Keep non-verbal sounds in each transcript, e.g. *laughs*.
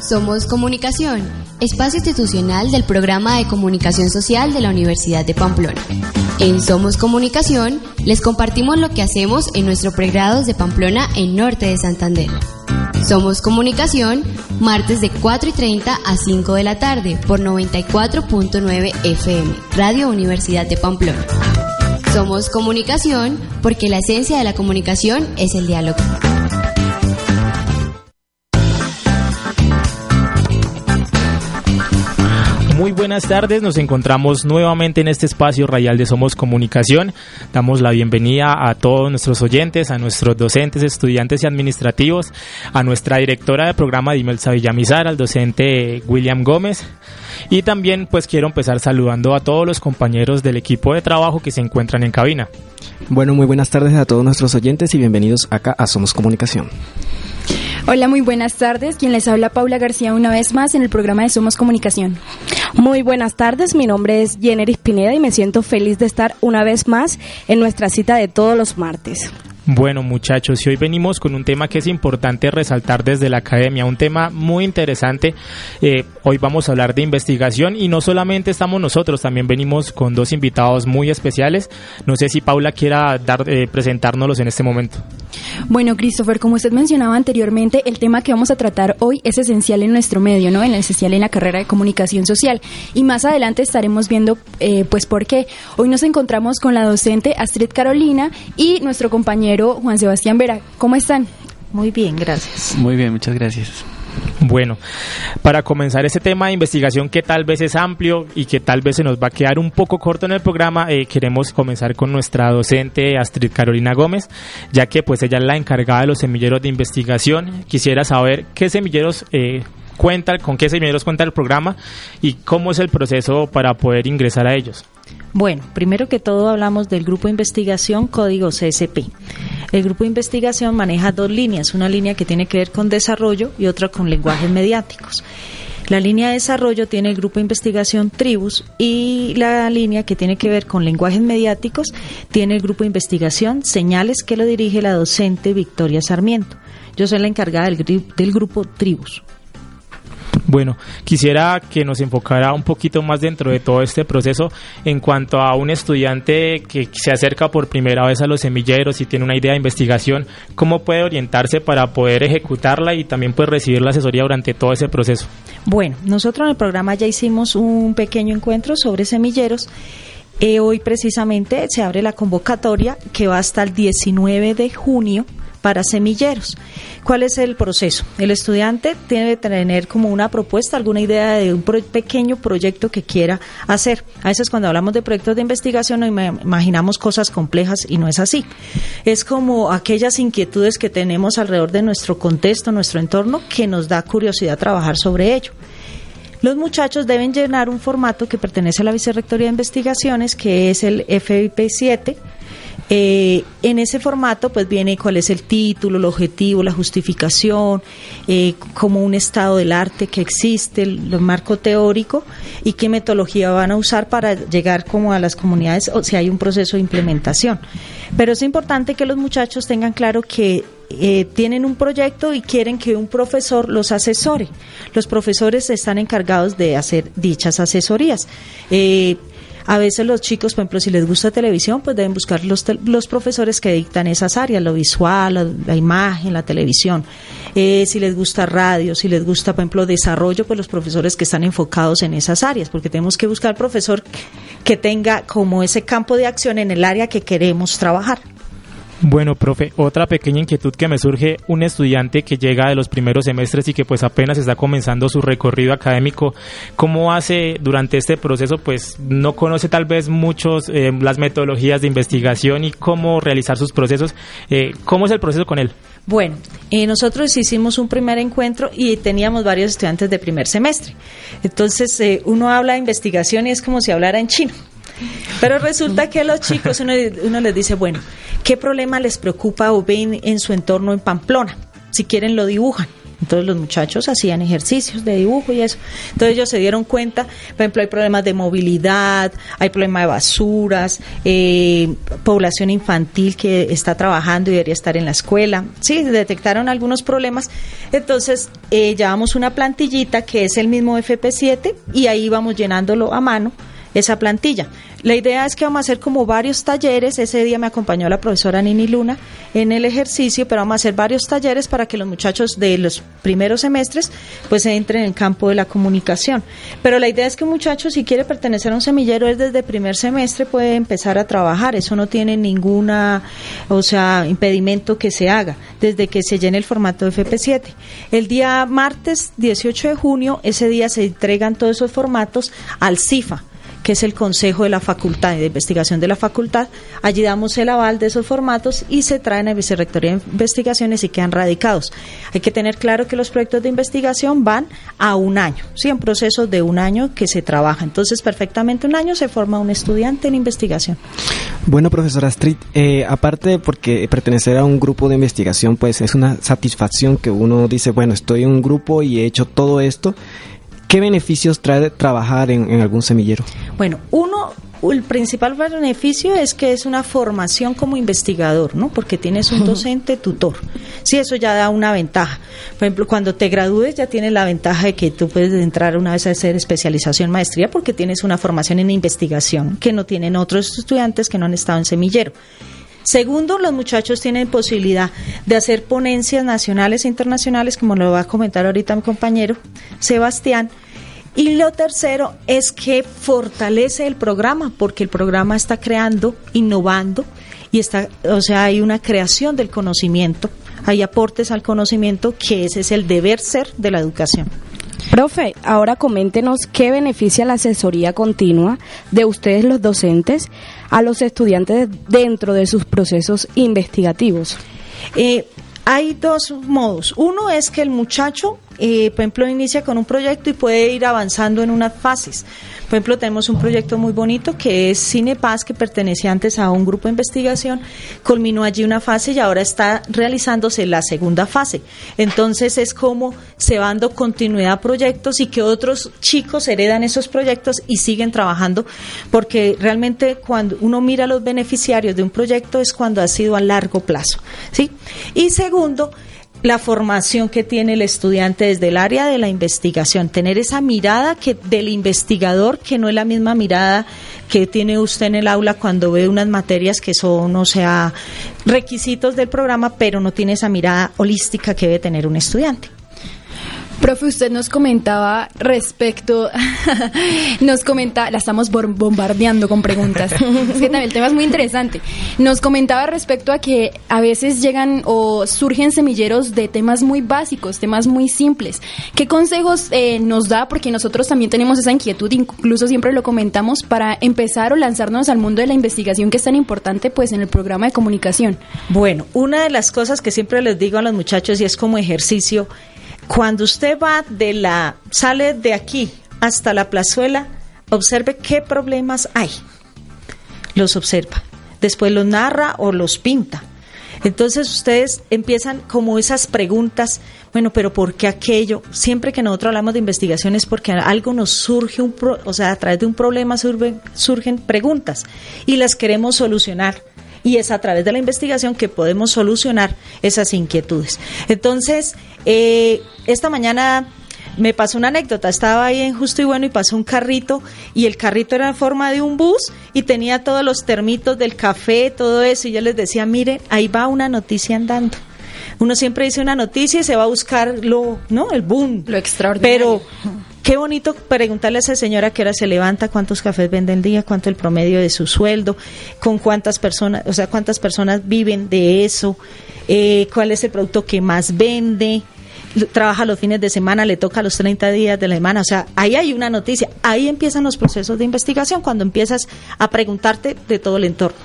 Somos Comunicación, espacio institucional del programa de comunicación social de la Universidad de Pamplona. En Somos Comunicación les compartimos lo que hacemos en nuestro pregrados de Pamplona en Norte de Santander. Somos Comunicación, martes de 4 y 30 a 5 de la tarde por 94.9 FM, Radio Universidad de Pamplona. Somos Comunicación porque la esencia de la comunicación es el diálogo. Muy buenas tardes, nos encontramos nuevamente en este espacio radial de Somos Comunicación. Damos la bienvenida a todos nuestros oyentes, a nuestros docentes, estudiantes y administrativos, a nuestra directora de programa Dimelsa Villamizar, al docente William Gómez. Y también pues quiero empezar saludando a todos los compañeros del equipo de trabajo que se encuentran en cabina. Bueno, muy buenas tardes a todos nuestros oyentes y bienvenidos acá a Somos Comunicación. Hola, muy buenas tardes. Quien les habla Paula García una vez más en el programa de Somos Comunicación. Muy buenas tardes, mi nombre es Jenner Pineda y me siento feliz de estar una vez más en nuestra cita de todos los martes. Bueno muchachos, y hoy venimos con un tema que es importante resaltar desde la academia, un tema muy interesante. Eh, hoy vamos a hablar de investigación y no solamente estamos nosotros, también venimos con dos invitados muy especiales. No sé si Paula quiera dar, eh, presentárnoslos en este momento. Bueno, Christopher, como usted mencionaba anteriormente, el tema que vamos a tratar hoy es esencial en nuestro medio, ¿no? En esencial en la carrera de comunicación social. Y más adelante estaremos viendo, eh, pues, por qué. Hoy nos encontramos con la docente Astrid Carolina y nuestro compañero Juan Sebastián Vera. ¿Cómo están? Muy bien, gracias. Muy bien, muchas gracias. Bueno, para comenzar ese tema de investigación que tal vez es amplio y que tal vez se nos va a quedar un poco corto en el programa, eh, queremos comenzar con nuestra docente Astrid Carolina Gómez, ya que pues ella es la encargada de los semilleros de investigación. Quisiera saber qué semilleros eh, cuenta, con qué semilleros cuenta el programa y cómo es el proceso para poder ingresar a ellos. Bueno, primero que todo hablamos del grupo de investigación código CSP. El grupo de investigación maneja dos líneas, una línea que tiene que ver con desarrollo y otra con lenguajes mediáticos. La línea de desarrollo tiene el grupo de investigación Tribus y la línea que tiene que ver con lenguajes mediáticos tiene el grupo de investigación Señales que lo dirige la docente Victoria Sarmiento. Yo soy la encargada del, del grupo Tribus. Bueno, quisiera que nos enfocara un poquito más dentro de todo este proceso en cuanto a un estudiante que se acerca por primera vez a los semilleros y tiene una idea de investigación, cómo puede orientarse para poder ejecutarla y también puede recibir la asesoría durante todo ese proceso. Bueno, nosotros en el programa ya hicimos un pequeño encuentro sobre semilleros. Eh, hoy precisamente se abre la convocatoria que va hasta el 19 de junio para semilleros. ¿Cuál es el proceso? El estudiante tiene que tener como una propuesta, alguna idea de un pequeño proyecto que quiera hacer. A veces cuando hablamos de proyectos de investigación nos imaginamos cosas complejas y no es así. Es como aquellas inquietudes que tenemos alrededor de nuestro contexto, nuestro entorno, que nos da curiosidad trabajar sobre ello. Los muchachos deben llenar un formato que pertenece a la Vicerrectoría de Investigaciones, que es el FIP 7 eh, en ese formato, pues viene cuál es el título, el objetivo, la justificación, eh, como un estado del arte que existe, el, marco teórico y qué metodología van a usar para llegar como a las comunidades o si hay un proceso de implementación. Pero es importante que los muchachos tengan claro que eh, tienen un proyecto y quieren que un profesor los asesore. Los profesores están encargados de hacer dichas asesorías. A veces los chicos, por ejemplo, si les gusta televisión, pues deben buscar los, los profesores que dictan esas áreas, lo visual, la, imagen, la televisión. Eh, si les gusta radio, si les gusta, por ejemplo, desarrollo, pues los profesores que están enfocados en esas áreas, porque tenemos que buscar profesor que tenga como ese campo de acción en el área que queremos trabajar. Bueno, profe, otra pequeña inquietud que me surge, un estudiante que llega de los primeros semestres y que pues apenas está comenzando su recorrido académico, ¿cómo hace durante este proceso? Pues no conoce tal vez muchos eh, las metodologías de investigación y cómo realizar sus procesos. Eh, ¿Cómo es el proceso con él? Bueno, eh, nosotros hicimos un primer encuentro y teníamos varios estudiantes de primer semestre. Entonces, eh, uno habla de investigación y es como si hablara en chino. Pero resulta que los chicos uno, uno les dice, bueno, ¿qué problema les preocupa o ven en su entorno en Pamplona? Si quieren lo dibujan. Entonces los muchachos hacían ejercicios de dibujo y eso. Entonces ellos se dieron cuenta, por ejemplo, hay problemas de movilidad, hay problemas de basuras, eh, población infantil que está trabajando y debería estar en la escuela. Sí, detectaron algunos problemas. Entonces eh, llevamos una plantillita que es el mismo FP7 y ahí vamos llenándolo a mano esa plantilla. La idea es que vamos a hacer como varios talleres. Ese día me acompañó la profesora Nini Luna en el ejercicio, pero vamos a hacer varios talleres para que los muchachos de los primeros semestres pues entren en el campo de la comunicación. Pero la idea es que un muchacho si quiere pertenecer a un semillero es desde primer semestre puede empezar a trabajar. Eso no tiene ninguna, o sea, impedimento que se haga desde que se llene el formato de FP7. El día martes 18 de junio, ese día se entregan todos esos formatos al CIFA que es el Consejo de la Facultad de Investigación de la Facultad. Allí damos el aval de esos formatos y se traen a Vicerrectoría de Investigaciones y quedan radicados. Hay que tener claro que los proyectos de investigación van a un año, sí, en proceso de un año que se trabaja. Entonces, perfectamente un año se forma un estudiante en investigación. Bueno, profesora Street, eh, aparte porque pertenecer a un grupo de investigación, pues es una satisfacción que uno dice, bueno, estoy en un grupo y he hecho todo esto. ¿Qué beneficios trae trabajar en, en algún semillero? Bueno, uno, el principal beneficio es que es una formación como investigador, ¿no? Porque tienes un docente tutor. Sí, eso ya da una ventaja. Por ejemplo, cuando te gradúes ya tienes la ventaja de que tú puedes entrar una vez a hacer especialización, maestría, porque tienes una formación en investigación que no tienen otros estudiantes que no han estado en semillero. Segundo, los muchachos tienen posibilidad de hacer ponencias nacionales e internacionales, como lo va a comentar ahorita mi compañero Sebastián. Y lo tercero es que fortalece el programa, porque el programa está creando, innovando, y está, o sea, hay una creación del conocimiento, hay aportes al conocimiento, que ese es el deber ser de la educación. Profe, ahora coméntenos qué beneficia la asesoría continua de ustedes los docentes a los estudiantes dentro de sus procesos investigativos. Eh, hay dos modos. Uno es que el muchacho, eh, por ejemplo, inicia con un proyecto y puede ir avanzando en unas fases. Por ejemplo, tenemos un proyecto muy bonito que es Cinepaz, que pertenecía antes a un grupo de investigación, culminó allí una fase y ahora está realizándose la segunda fase. Entonces es como se va dando continuidad a proyectos y que otros chicos heredan esos proyectos y siguen trabajando, porque realmente cuando uno mira los beneficiarios de un proyecto es cuando ha sido a largo plazo. ¿sí? Y segundo, la formación que tiene el estudiante desde el área de la investigación, tener esa mirada que del investigador que no es la misma mirada que tiene usted en el aula cuando ve unas materias que son, o sea, requisitos del programa, pero no tiene esa mirada holística que debe tener un estudiante. Profe, usted nos comentaba respecto, *laughs* nos comenta, la estamos bombardeando con preguntas. *laughs* es que también el tema es muy interesante. Nos comentaba respecto a que a veces llegan o surgen semilleros de temas muy básicos, temas muy simples. ¿Qué consejos eh, nos da? Porque nosotros también tenemos esa inquietud, incluso siempre lo comentamos, para empezar o lanzarnos al mundo de la investigación que es tan importante pues en el programa de comunicación. Bueno, una de las cosas que siempre les digo a los muchachos y es como ejercicio cuando usted va de la, sale de aquí hasta la plazuela, observe qué problemas hay. Los observa. Después los narra o los pinta. Entonces ustedes empiezan como esas preguntas, bueno, pero ¿por qué aquello? Siempre que nosotros hablamos de investigación es porque algo nos surge, un o sea, a través de un problema surgen, surgen preguntas y las queremos solucionar y es a través de la investigación que podemos solucionar esas inquietudes. Entonces, eh, esta mañana me pasó una anécdota, estaba ahí en Justo y Bueno y pasó un carrito y el carrito era en forma de un bus y tenía todos los termitos del café, todo eso y yo les decía, mire, ahí va una noticia andando. Uno siempre dice una noticia y se va a buscar lo, ¿no? El boom. Lo extraordinario. Pero Qué bonito preguntarle a esa señora que hora se levanta, cuántos cafés vende el día, cuánto el promedio de su sueldo, con cuántas personas, o sea, cuántas personas viven de eso, eh, cuál es el producto que más vende, trabaja los fines de semana, le toca los 30 días de la semana. O sea, ahí hay una noticia. Ahí empiezan los procesos de investigación cuando empiezas a preguntarte de todo el entorno.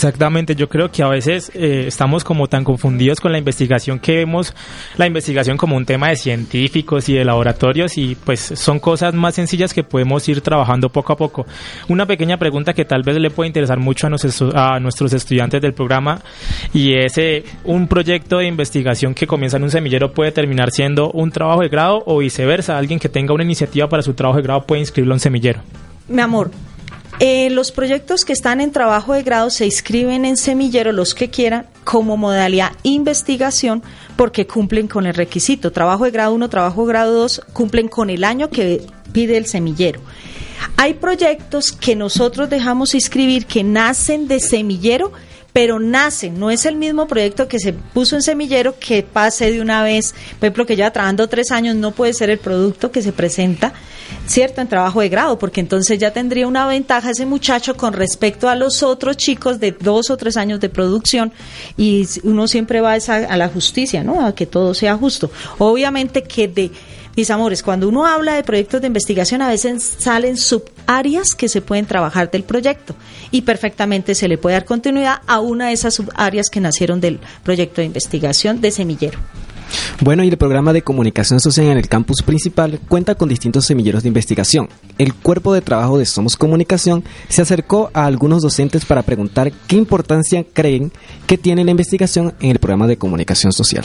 Exactamente, yo creo que a veces eh, estamos como tan confundidos con la investigación que vemos la investigación como un tema de científicos y de laboratorios y pues son cosas más sencillas que podemos ir trabajando poco a poco. Una pequeña pregunta que tal vez le puede interesar mucho a, nuestros, a nuestros estudiantes del programa y es eh, un proyecto de investigación que comienza en un semillero puede terminar siendo un trabajo de grado o viceversa, alguien que tenga una iniciativa para su trabajo de grado puede inscribirlo en semillero. Mi amor, eh, los proyectos que están en trabajo de grado se inscriben en semillero, los que quieran, como modalidad investigación, porque cumplen con el requisito. Trabajo de grado 1, trabajo de grado 2, cumplen con el año que pide el semillero. Hay proyectos que nosotros dejamos inscribir que nacen de semillero, pero nacen, no es el mismo proyecto que se puso en semillero que pase de una vez, por ejemplo, que ya trabajando tres años no puede ser el producto que se presenta, ¿cierto?, en trabajo de grado, porque entonces ya tendría una ventaja ese muchacho con respecto a los otros chicos de dos o tres años de producción y uno siempre va a, a la justicia, ¿no?, a que todo sea justo. Obviamente que de mis amores, cuando uno habla de proyectos de investigación, a veces salen subáreas que se pueden trabajar del proyecto y perfectamente se le puede dar continuidad a una de esas subáreas que nacieron del proyecto de investigación de semillero. Bueno, y el programa de comunicación social en el campus principal cuenta con distintos semilleros de investigación. El cuerpo de trabajo de Somos Comunicación se acercó a algunos docentes para preguntar qué importancia creen que tiene la investigación en el programa de comunicación social.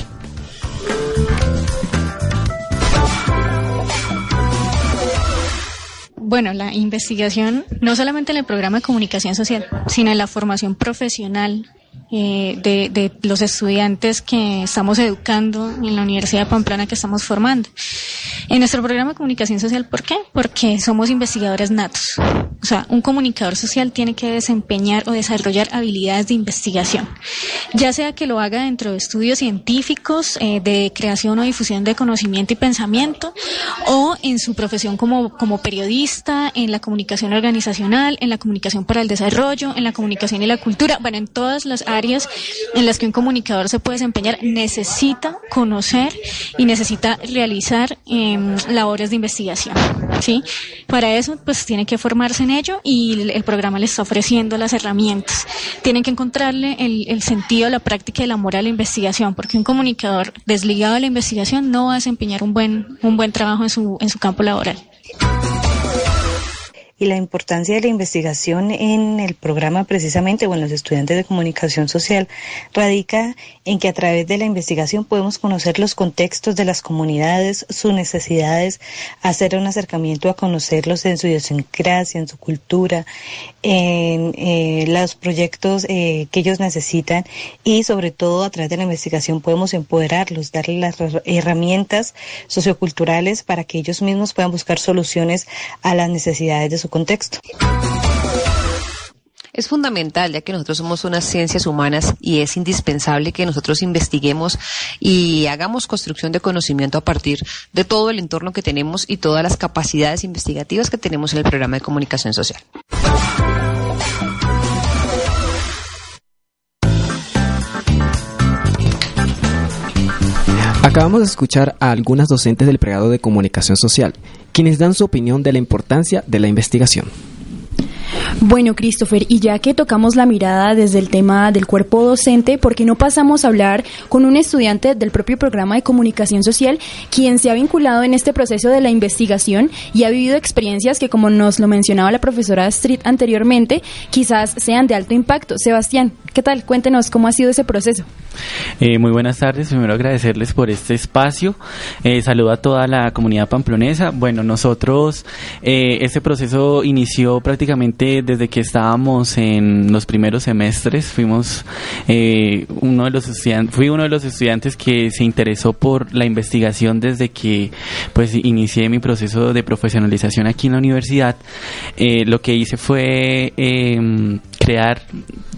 Bueno, la investigación, no solamente en el programa de comunicación social, sino en la formación profesional eh, de, los estudiantes que estamos educando en la Universidad de Pamplona que estamos formando. En nuestro programa de comunicación social, ¿por qué? Porque somos investigadores natos. O sea, un comunicador social tiene que desempeñar o desarrollar habilidades de investigación, ya sea que lo haga dentro de estudios científicos, eh, de creación o difusión de conocimiento y pensamiento, o en su profesión como, como periodista, en la comunicación organizacional, en la comunicación para el desarrollo, en la comunicación y la cultura, bueno, en todas las áreas en las que un comunicador se puede desempeñar, necesita conocer y necesita realizar em, labores de investigación. ¿sí? Para eso, pues tiene que formarse en ello y el, programa le está ofreciendo las herramientas. Tienen que encontrarle el, sentido, la práctica y el amor a la investigación, porque un comunicador desligado de la investigación no va a desempeñar un buen, un buen trabajo en su, en su campo laboral y la importancia de la investigación en el programa precisamente o en los estudiantes de comunicación social radica en que a través de la investigación podemos conocer los contextos de las comunidades, sus necesidades, hacer un acercamiento a conocerlos en su idiosincrasia, en su cultura, en eh, los proyectos eh, que ellos necesitan y sobre todo a través de la investigación podemos empoderarlos, darles las herramientas socioculturales para que ellos mismos puedan buscar soluciones a las necesidades de su contexto. Es fundamental, ya que nosotros somos unas ciencias humanas y es indispensable que nosotros investiguemos y hagamos construcción de conocimiento a partir de todo el entorno que tenemos y todas las capacidades investigativas que tenemos en el programa de comunicación social. Acabamos de escuchar a algunas docentes del pregado de comunicación social, quienes dan su opinión de la importancia de la investigación. Bueno, Christopher, y ya que tocamos la mirada desde el tema del cuerpo docente, ¿por qué no pasamos a hablar con un estudiante del propio programa de comunicación social, quien se ha vinculado en este proceso de la investigación y ha vivido experiencias que, como nos lo mencionaba la profesora Street anteriormente, quizás sean de alto impacto? Sebastián, ¿qué tal? Cuéntenos cómo ha sido ese proceso. Eh, muy buenas tardes, primero agradecerles por este espacio. Eh, saludo a toda la comunidad pamplonesa. Bueno, nosotros, eh, este proceso inició prácticamente desde que estábamos en los primeros semestres. Fuimos eh, uno de los fui uno de los estudiantes que se interesó por la investigación desde que pues inicié mi proceso de profesionalización aquí en la universidad. Eh, lo que hice fue em, crear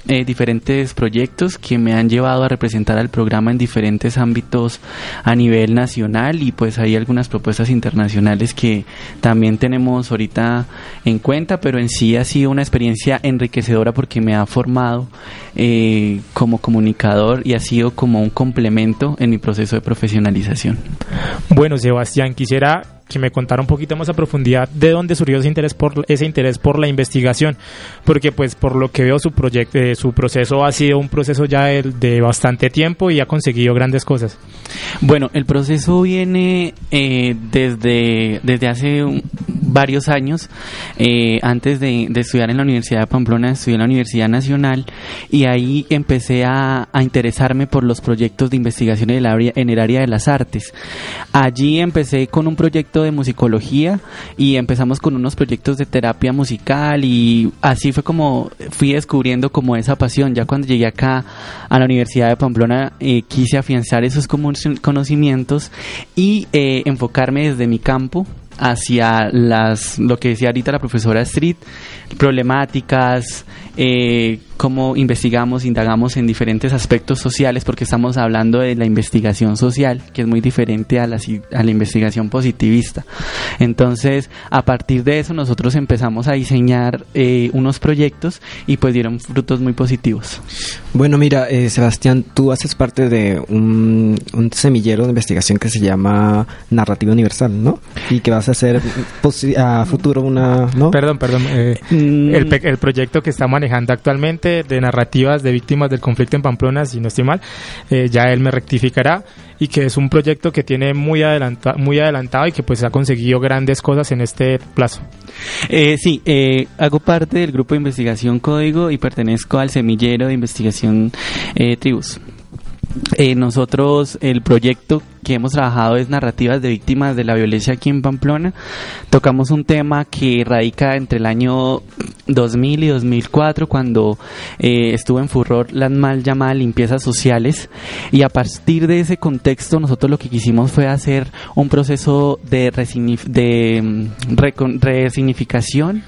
eh, diferentes proyectos que me han llevado a representar al programa en diferentes ámbitos a nivel nacional y pues hay algunas propuestas internacionales que también tenemos ahorita en cuenta, pero en sí ha sido una experiencia enriquecedora porque me ha formado eh, como comunicador y ha sido como un complemento en mi proceso de profesionalización. Bueno, Sebastián, quisiera que me contara un poquito más a profundidad de dónde surgió ese interés por ese interés por la investigación, porque pues por lo que veo su proyecto, eh, su proceso ha sido un proceso ya de, bastante tiempo y ha conseguido grandes cosas. Bueno, el proceso viene eh, desde desde hace varios años. Eh, antes de, estudiar en la Universidad de Pamplona, estudié en la Universidad Nacional y ahí empecé a, interesarme por los proyectos de investigación en el área en el área de las artes. Allí empecé con un proyecto de musicología y empezamos con unos proyectos de terapia musical y así fue como fui descubriendo como esa pasión. Ya cuando llegué acá a la Universidad de Pamplona eh, quise afianzar esos conocimientos y eh, enfocarme desde mi campo hacia las lo que decía ahorita la profesora Street, problemáticas, eh, cómo investigamos, indagamos en diferentes aspectos sociales, porque estamos hablando de la investigación social, que es muy diferente a la, a la investigación positivista. Entonces, a partir de eso, nosotros empezamos a diseñar eh, unos proyectos y pues dieron frutos muy positivos. Bueno, mira, eh, Sebastián, tú haces parte de un, un, semillero de investigación que se llama Narrativa Universal, ¿no? Y que vas a hacer a futuro una... ¿no? Perdón, perdón. Eh, mm. el, el proyecto que está manejando actualmente de narrativas de víctimas del conflicto en Pamplona, si no estoy mal, eh, ya él me rectificará y que es un proyecto que tiene muy, adelanta, muy adelantado y que pues ha conseguido grandes cosas en este plazo. Eh, sí, eh, hago parte del grupo de investigación Código y pertenezco al semillero de investigación Tribus. Eh, nosotros el proyecto que hemos trabajado es narrativas de víctimas de la violencia aquí en Pamplona. Tocamos un tema que radica entre el año 2000 y 2004 cuando eh, estuvo en furor las mal llamadas limpiezas sociales y a partir de ese contexto nosotros lo que quisimos fue hacer un proceso de, de mm, resignificación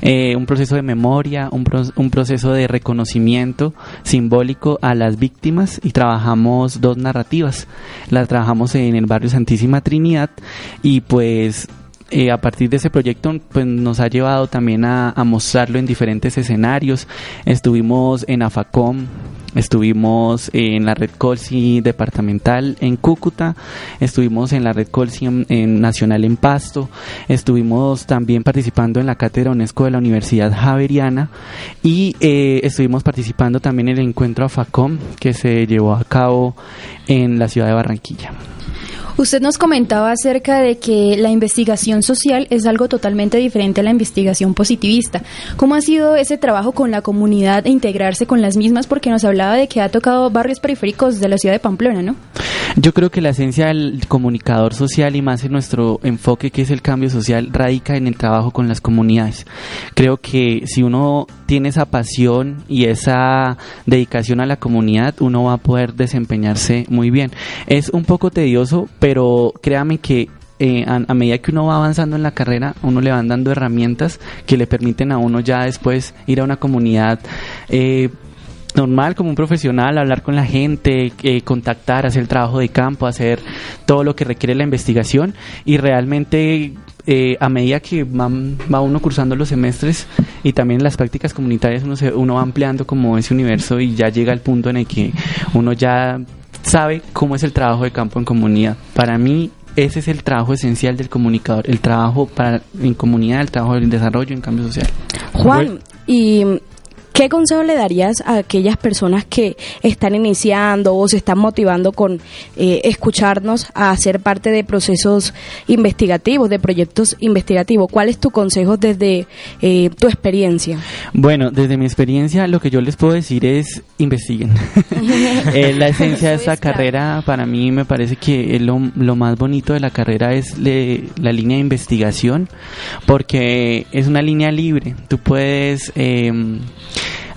eh, un proceso de memoria, un, un proceso de reconocimiento simbólico a las víctimas y trabajamos dos narrativas. Las trabajamos en el barrio Santísima Trinidad y pues eh, a partir de ese proyecto pues nos ha llevado también a, mostrarlo en diferentes escenarios. Estuvimos en AFACOM, estuvimos en la red Colsi departamental en Cúcuta, estuvimos en la red Colsi en, nacional en Pasto, estuvimos también participando en la cátedra UNESCO de la Universidad Javeriana y eh, estuvimos participando también en el encuentro AFACOM que se llevó a cabo en la ciudad de Barranquilla. Usted nos comentaba acerca de que la investigación social es algo totalmente diferente a la investigación positivista. ¿Cómo ha sido ese trabajo con la comunidad e integrarse con las mismas? Porque nos hablaba de que ha tocado barrios periféricos de la ciudad de Pamplona, ¿no? Yo creo que la esencia del comunicador social y más en nuestro enfoque que es el cambio social radica en el trabajo con las comunidades. Creo que si uno tiene esa pasión y esa dedicación a la comunidad, uno va a poder desempeñarse muy bien. Es un poco tedioso, pero créame que eh, a, medida que uno va avanzando en la carrera, uno le van dando herramientas que le permiten a uno ya después ir a una comunidad. Eh, normal como un profesional, hablar con la gente, eh, contactar, hacer el trabajo de campo, hacer todo lo que requiere la investigación y realmente eh, a medida que va, uno cursando los semestres y también las prácticas comunitarias uno, se, uno va ampliando como ese universo y ya llega al punto en el que uno ya sabe cómo es el trabajo de campo en comunidad. Para mí ese es el trabajo esencial del comunicador, el trabajo para en comunidad, el trabajo del desarrollo en cambio social. Juan, y ¿Qué consejo le darías a aquellas personas que están iniciando o se están motivando con eh, escucharnos a ser parte de procesos investigativos, de proyectos investigativos? ¿Cuál es tu consejo desde eh, tu experiencia? Bueno, desde mi experiencia lo que yo les puedo decir es investiguen. *laughs* Eh, la *laughs* esencia de esta carrera para mí me parece que lo, lo más bonito de la carrera es la línea de investigación porque es una línea libre. Tú puedes... Eh,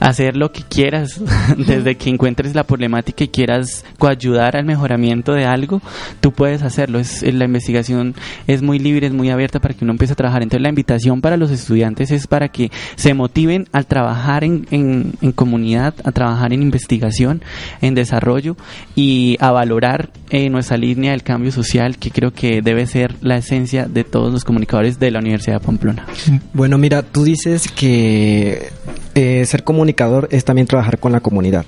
hacer lo que quieras, *laughs* desde que encuentres la problemática y quieras coayudar al mejoramiento de algo, tú puedes hacerlo. Es, la investigación es muy libre, es muy abierta para que uno empiece a trabajar. Entonces la invitación para los estudiantes es para que se motiven al trabajar en, en, comunidad, a trabajar en investigación, en desarrollo y a valorar eh, nuestra línea del cambio social, que creo que debe ser la esencia de todos los comunicadores de la Universidad de Pamplona. Bueno, mira, tú dices que eh, ser comunicador es también trabajar con la comunidad.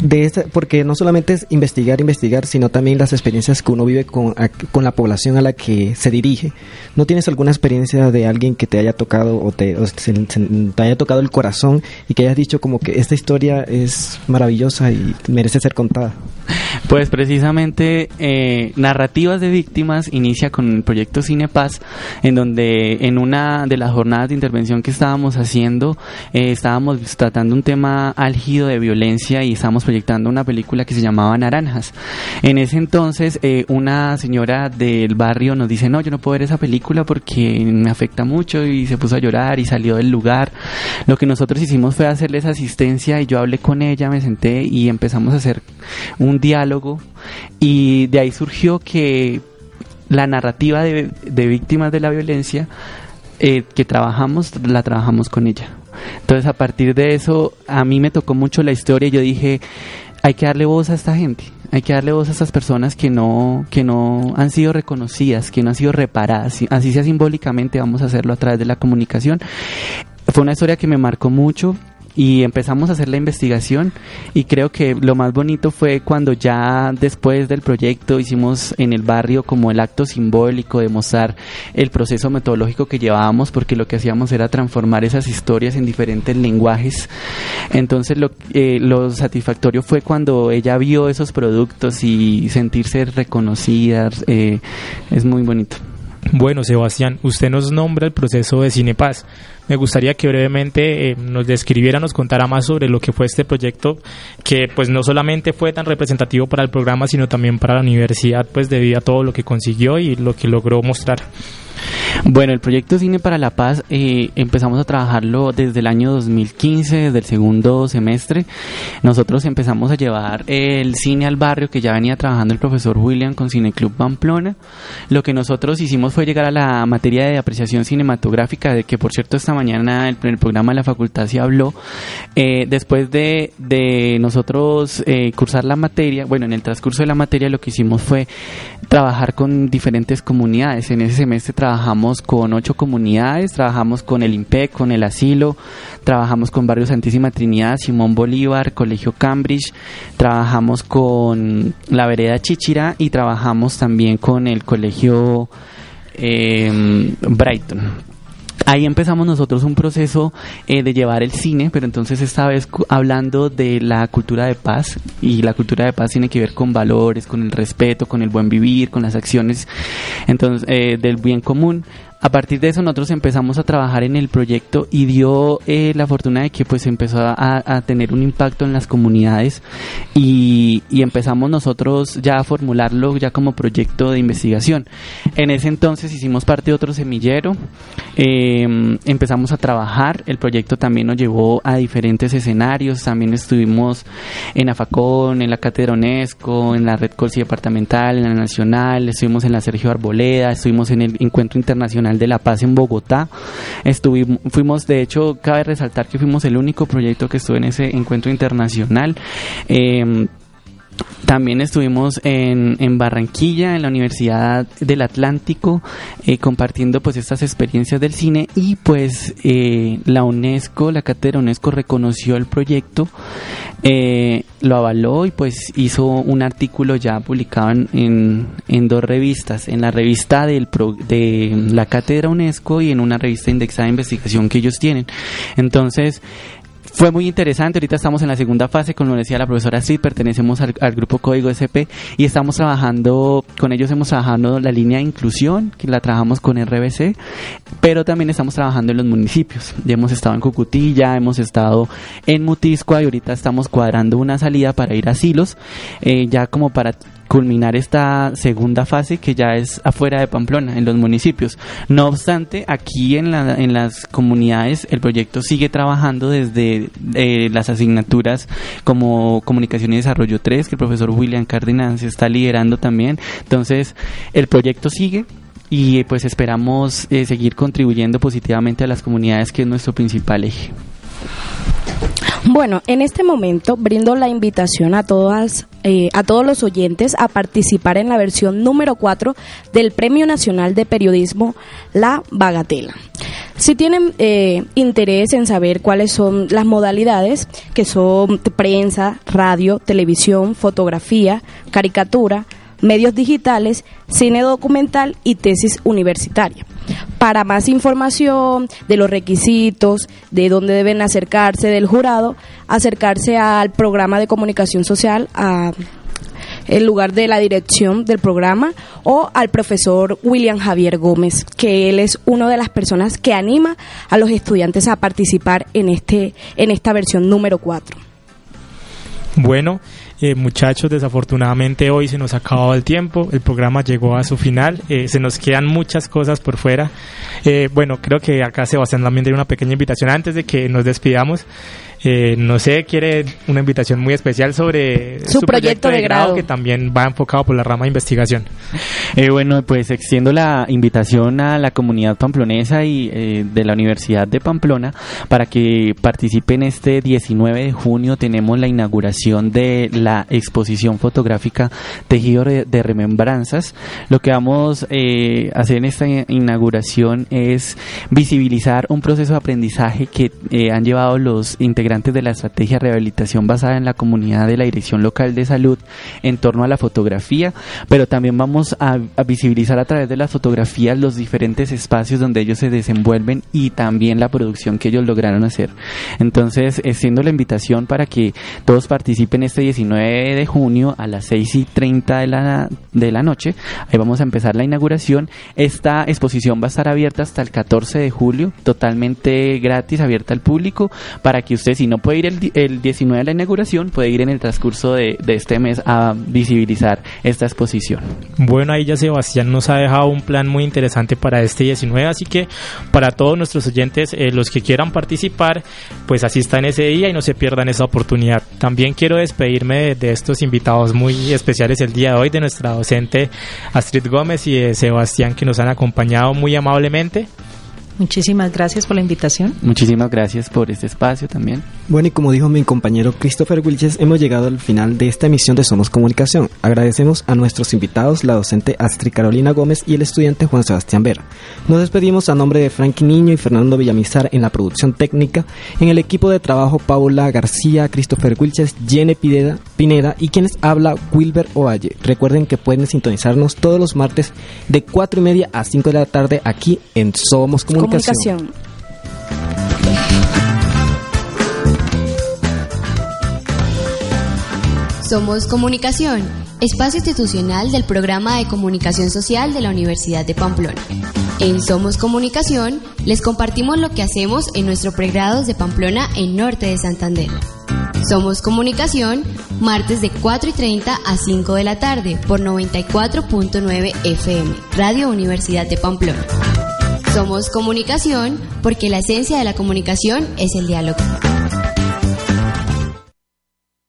De porque no solamente es investigar, investigar, sino también las experiencias que uno vive con, con la población a la que se dirige. ¿No tienes alguna experiencia de alguien que te haya tocado o te, haya tocado el corazón y que hayas dicho como que esta historia es maravillosa y merece ser contada? Pues precisamente eh, Narrativas de Víctimas inicia con el proyecto Cinepaz, en donde en una de las jornadas de intervención que estábamos haciendo, eh, estábamos tratando un tema álgido de violencia y estábamos proyectando una película que se llamaba Naranjas. En ese entonces, eh, una señora del barrio nos dice, no, yo no puedo ver esa película porque me afecta mucho y se puso a llorar y salió del lugar. Lo que nosotros hicimos fue hacerles asistencia y yo hablé con ella, me senté y empezamos a hacer un diálogo y de ahí surgió que la narrativa de, víctimas de la violencia eh, que trabajamos, la trabajamos con ella. Entonces a partir de eso a mí me tocó mucho la historia y yo dije, hay que darle voz a esta gente, hay que darle voz a estas personas que no, que no han sido reconocidas, que no han sido reparadas, así sea simbólicamente vamos a hacerlo a través de la comunicación. Fue una historia que me marcó mucho, y empezamos a hacer la investigación. Y creo que lo más bonito fue cuando ya después del proyecto hicimos en el barrio como el acto simbólico de mostrar el proceso metodológico que llevábamos porque lo que hacíamos era transformar esas historias en diferentes lenguajes. Entonces lo, eh, lo satisfactorio fue cuando ella vio esos productos y sentirse reconocida eh, es muy bonito. Bueno, Sebastián, usted nos nombra el proceso de Cinepaz. Me gustaría que brevemente eh, nos describiera, nos contara más sobre lo que fue este proyecto, que pues no solamente fue tan representativo para el programa, sino también para la universidad, pues debido a todo lo que consiguió y lo que logró mostrar. Bueno, el proyecto Cine para la Paz eh, empezamos a trabajarlo desde el año 2015, desde el segundo semestre. Nosotros empezamos a llevar el cine al barrio que ya venía trabajando el profesor William con Cine Club Pamplona. Lo que nosotros hicimos fue llegar a la materia de apreciación cinematográfica, de que por cierto esta mañana el, el programa de la facultad se habló. Eh, después de, de nosotros eh, cursar la materia, bueno, en el transcurso de la materia lo que hicimos fue trabajar con diferentes comunidades. En ese semestre trabajamos con ocho comunidades, trabajamos con el IMPEC, con el asilo, trabajamos con Barrio Santísima Trinidad, Simón Bolívar, Colegio Cambridge, trabajamos con la Vereda Chichira y trabajamos también con el Colegio eh, Brighton ahí empezamos nosotros un proceso eh, de llevar el cine, pero entonces esta vez hablando de la cultura de paz y la cultura de paz tiene que ver con valores, con el respeto, con el buen vivir, con las acciones entonces eh, del bien común. A partir de eso nosotros empezamos a trabajar en el proyecto y dio eh, la fortuna de que pues empezó a, tener un impacto en las comunidades y, empezamos nosotros ya a formularlo ya como proyecto de investigación. En ese entonces hicimos parte de otro semillero, em, empezamos a trabajar, el proyecto también nos llevó a diferentes escenarios, también estuvimos en Afacón, en la Cátedra UNESCO, en la Red Colsi Departamental, en la Nacional, estuvimos en la Sergio Arboleda, estuvimos en el Encuentro Internacional de la Paz en Bogotá. Estuvimos, fuimos, de hecho, cabe resaltar que fuimos el único proyecto que estuvo en ese encuentro internacional. Eh, también estuvimos en, en, Barranquilla, en la Universidad del Atlántico, eh, compartiendo pues estas experiencias del cine y pues eh, la UNESCO, la cátedra UNESCO reconoció el proyecto, eh, lo avaló y pues hizo un artículo ya publicado en, en, dos revistas, en la revista del de la cátedra UNESCO y en una revista indexada de investigación que ellos tienen. Entonces, fue muy interesante, ahorita estamos en la segunda fase, como decía la profesora Sid, pertenecemos al, grupo Código SP y estamos trabajando, con ellos hemos trabajado la línea de inclusión, que la trabajamos con RBC, pero también estamos trabajando en los municipios. Ya hemos estado en Cucutilla, hemos estado en Mutiscoa y ahorita estamos cuadrando una salida para ir a asilos, eh, ya como para culminar esta segunda fase que ya es afuera de Pamplona, en los municipios. No obstante, aquí en, la, en las comunidades el proyecto sigue trabajando desde eh, las asignaturas como Comunicación y Desarrollo 3, que el profesor William Cárdenas está liderando también. Entonces, el proyecto sigue, y pues esperamos eh, seguir contribuyendo positivamente a las comunidades que es nuestro principal eje. Bueno, en este momento brindo la invitación a todas, eh, a todos los oyentes a participar en la versión número 4 del Premio Nacional de Periodismo La Bagatela. Si tienen eh, interés en saber cuáles son las modalidades, que son prensa, radio, televisión, fotografía, caricatura, medios digitales, cine documental y tesis universitaria. Para más información de los requisitos, de dónde deben acercarse del jurado, acercarse al programa de comunicación social, a el lugar de la dirección del programa o al profesor William Javier Gómez, que él es una de las personas que anima a los estudiantes a participar en este en esta versión número 4. Bueno, eh, muchachos, desafortunadamente hoy se nos ha acabado el tiempo, el programa llegó a su final, eh, se nos quedan muchas cosas por fuera. Eh, bueno, creo que acá Sebastián también tiene una pequeña invitación antes de que nos despidamos. Eh, no sé, quiere una invitación muy especial sobre su, proyecto, de, grado, que también va enfocado por la rama de investigación. Eh, bueno, pues extiendo la invitación a la comunidad pamplonesa y eh, de la Universidad de Pamplona para que participen este 19 de junio. Tenemos la inauguración de la exposición fotográfica Tejido de Remembranzas. Lo que vamos a hacer en esta inauguración es visibilizar un proceso de aprendizaje que han llevado los integrantes de la estrategia de rehabilitación basada en la comunidad de la Dirección Local de Salud en torno a la fotografía, pero también vamos a, visibilizar a través de las fotografías los diferentes espacios donde ellos se desenvuelven y también la producción que ellos lograron hacer. Entonces, siendo la invitación para que todos participen este 19 de junio a las 6 y 30 de la, de la noche. Ahí vamos a empezar la inauguración. Esta exposición va a estar abierta hasta el 14 de julio, totalmente gratis, abierta al público, para que ustedes si no puede ir el, el 19 de la inauguración, puede ir en el transcurso de, este mes a visibilizar esta exposición. Bueno, ahí ya Sebastián nos ha dejado un plan muy interesante para este 19, así que para todos nuestros oyentes, eh, los que quieran participar, pues en ese día y no se pierdan esa oportunidad. También quiero despedirme de, estos invitados muy especiales el día de hoy, de nuestra docente Astrid Gómez y de Sebastián que nos han acompañado muy amablemente. Muchísimas gracias por la invitación. Muchísimas gracias por este espacio también. Bueno, y como dijo mi compañero Christopher Wilches, hemos llegado al final de esta emisión de Somos Comunicación. Agradecemos a nuestros invitados, la docente Astrid Carolina Gómez y el estudiante Juan Sebastián Vera. Nos despedimos a nombre de Frankie Niño y Fernando Villamizar en la producción técnica, en el equipo de trabajo Paula García, Christopher Wilches, Jenny Pineda, Pineda y quienes habla Wilber Ovalle. Recuerden que pueden sintonizarnos todos los martes de 4 y media a 5 de la tarde aquí en Somos Comunicación. Somos Comunicación, espacio institucional del programa de comunicación social de la Universidad de Pamplona. En Somos Comunicación les compartimos lo que hacemos en nuestro pregrado de Pamplona en Norte de Santander. Somos Comunicación, martes de 4 y 30 a 5 de la tarde por 94.9 FM, Radio Universidad de Pamplona. Somos comunicación porque la esencia de la comunicación es el diálogo.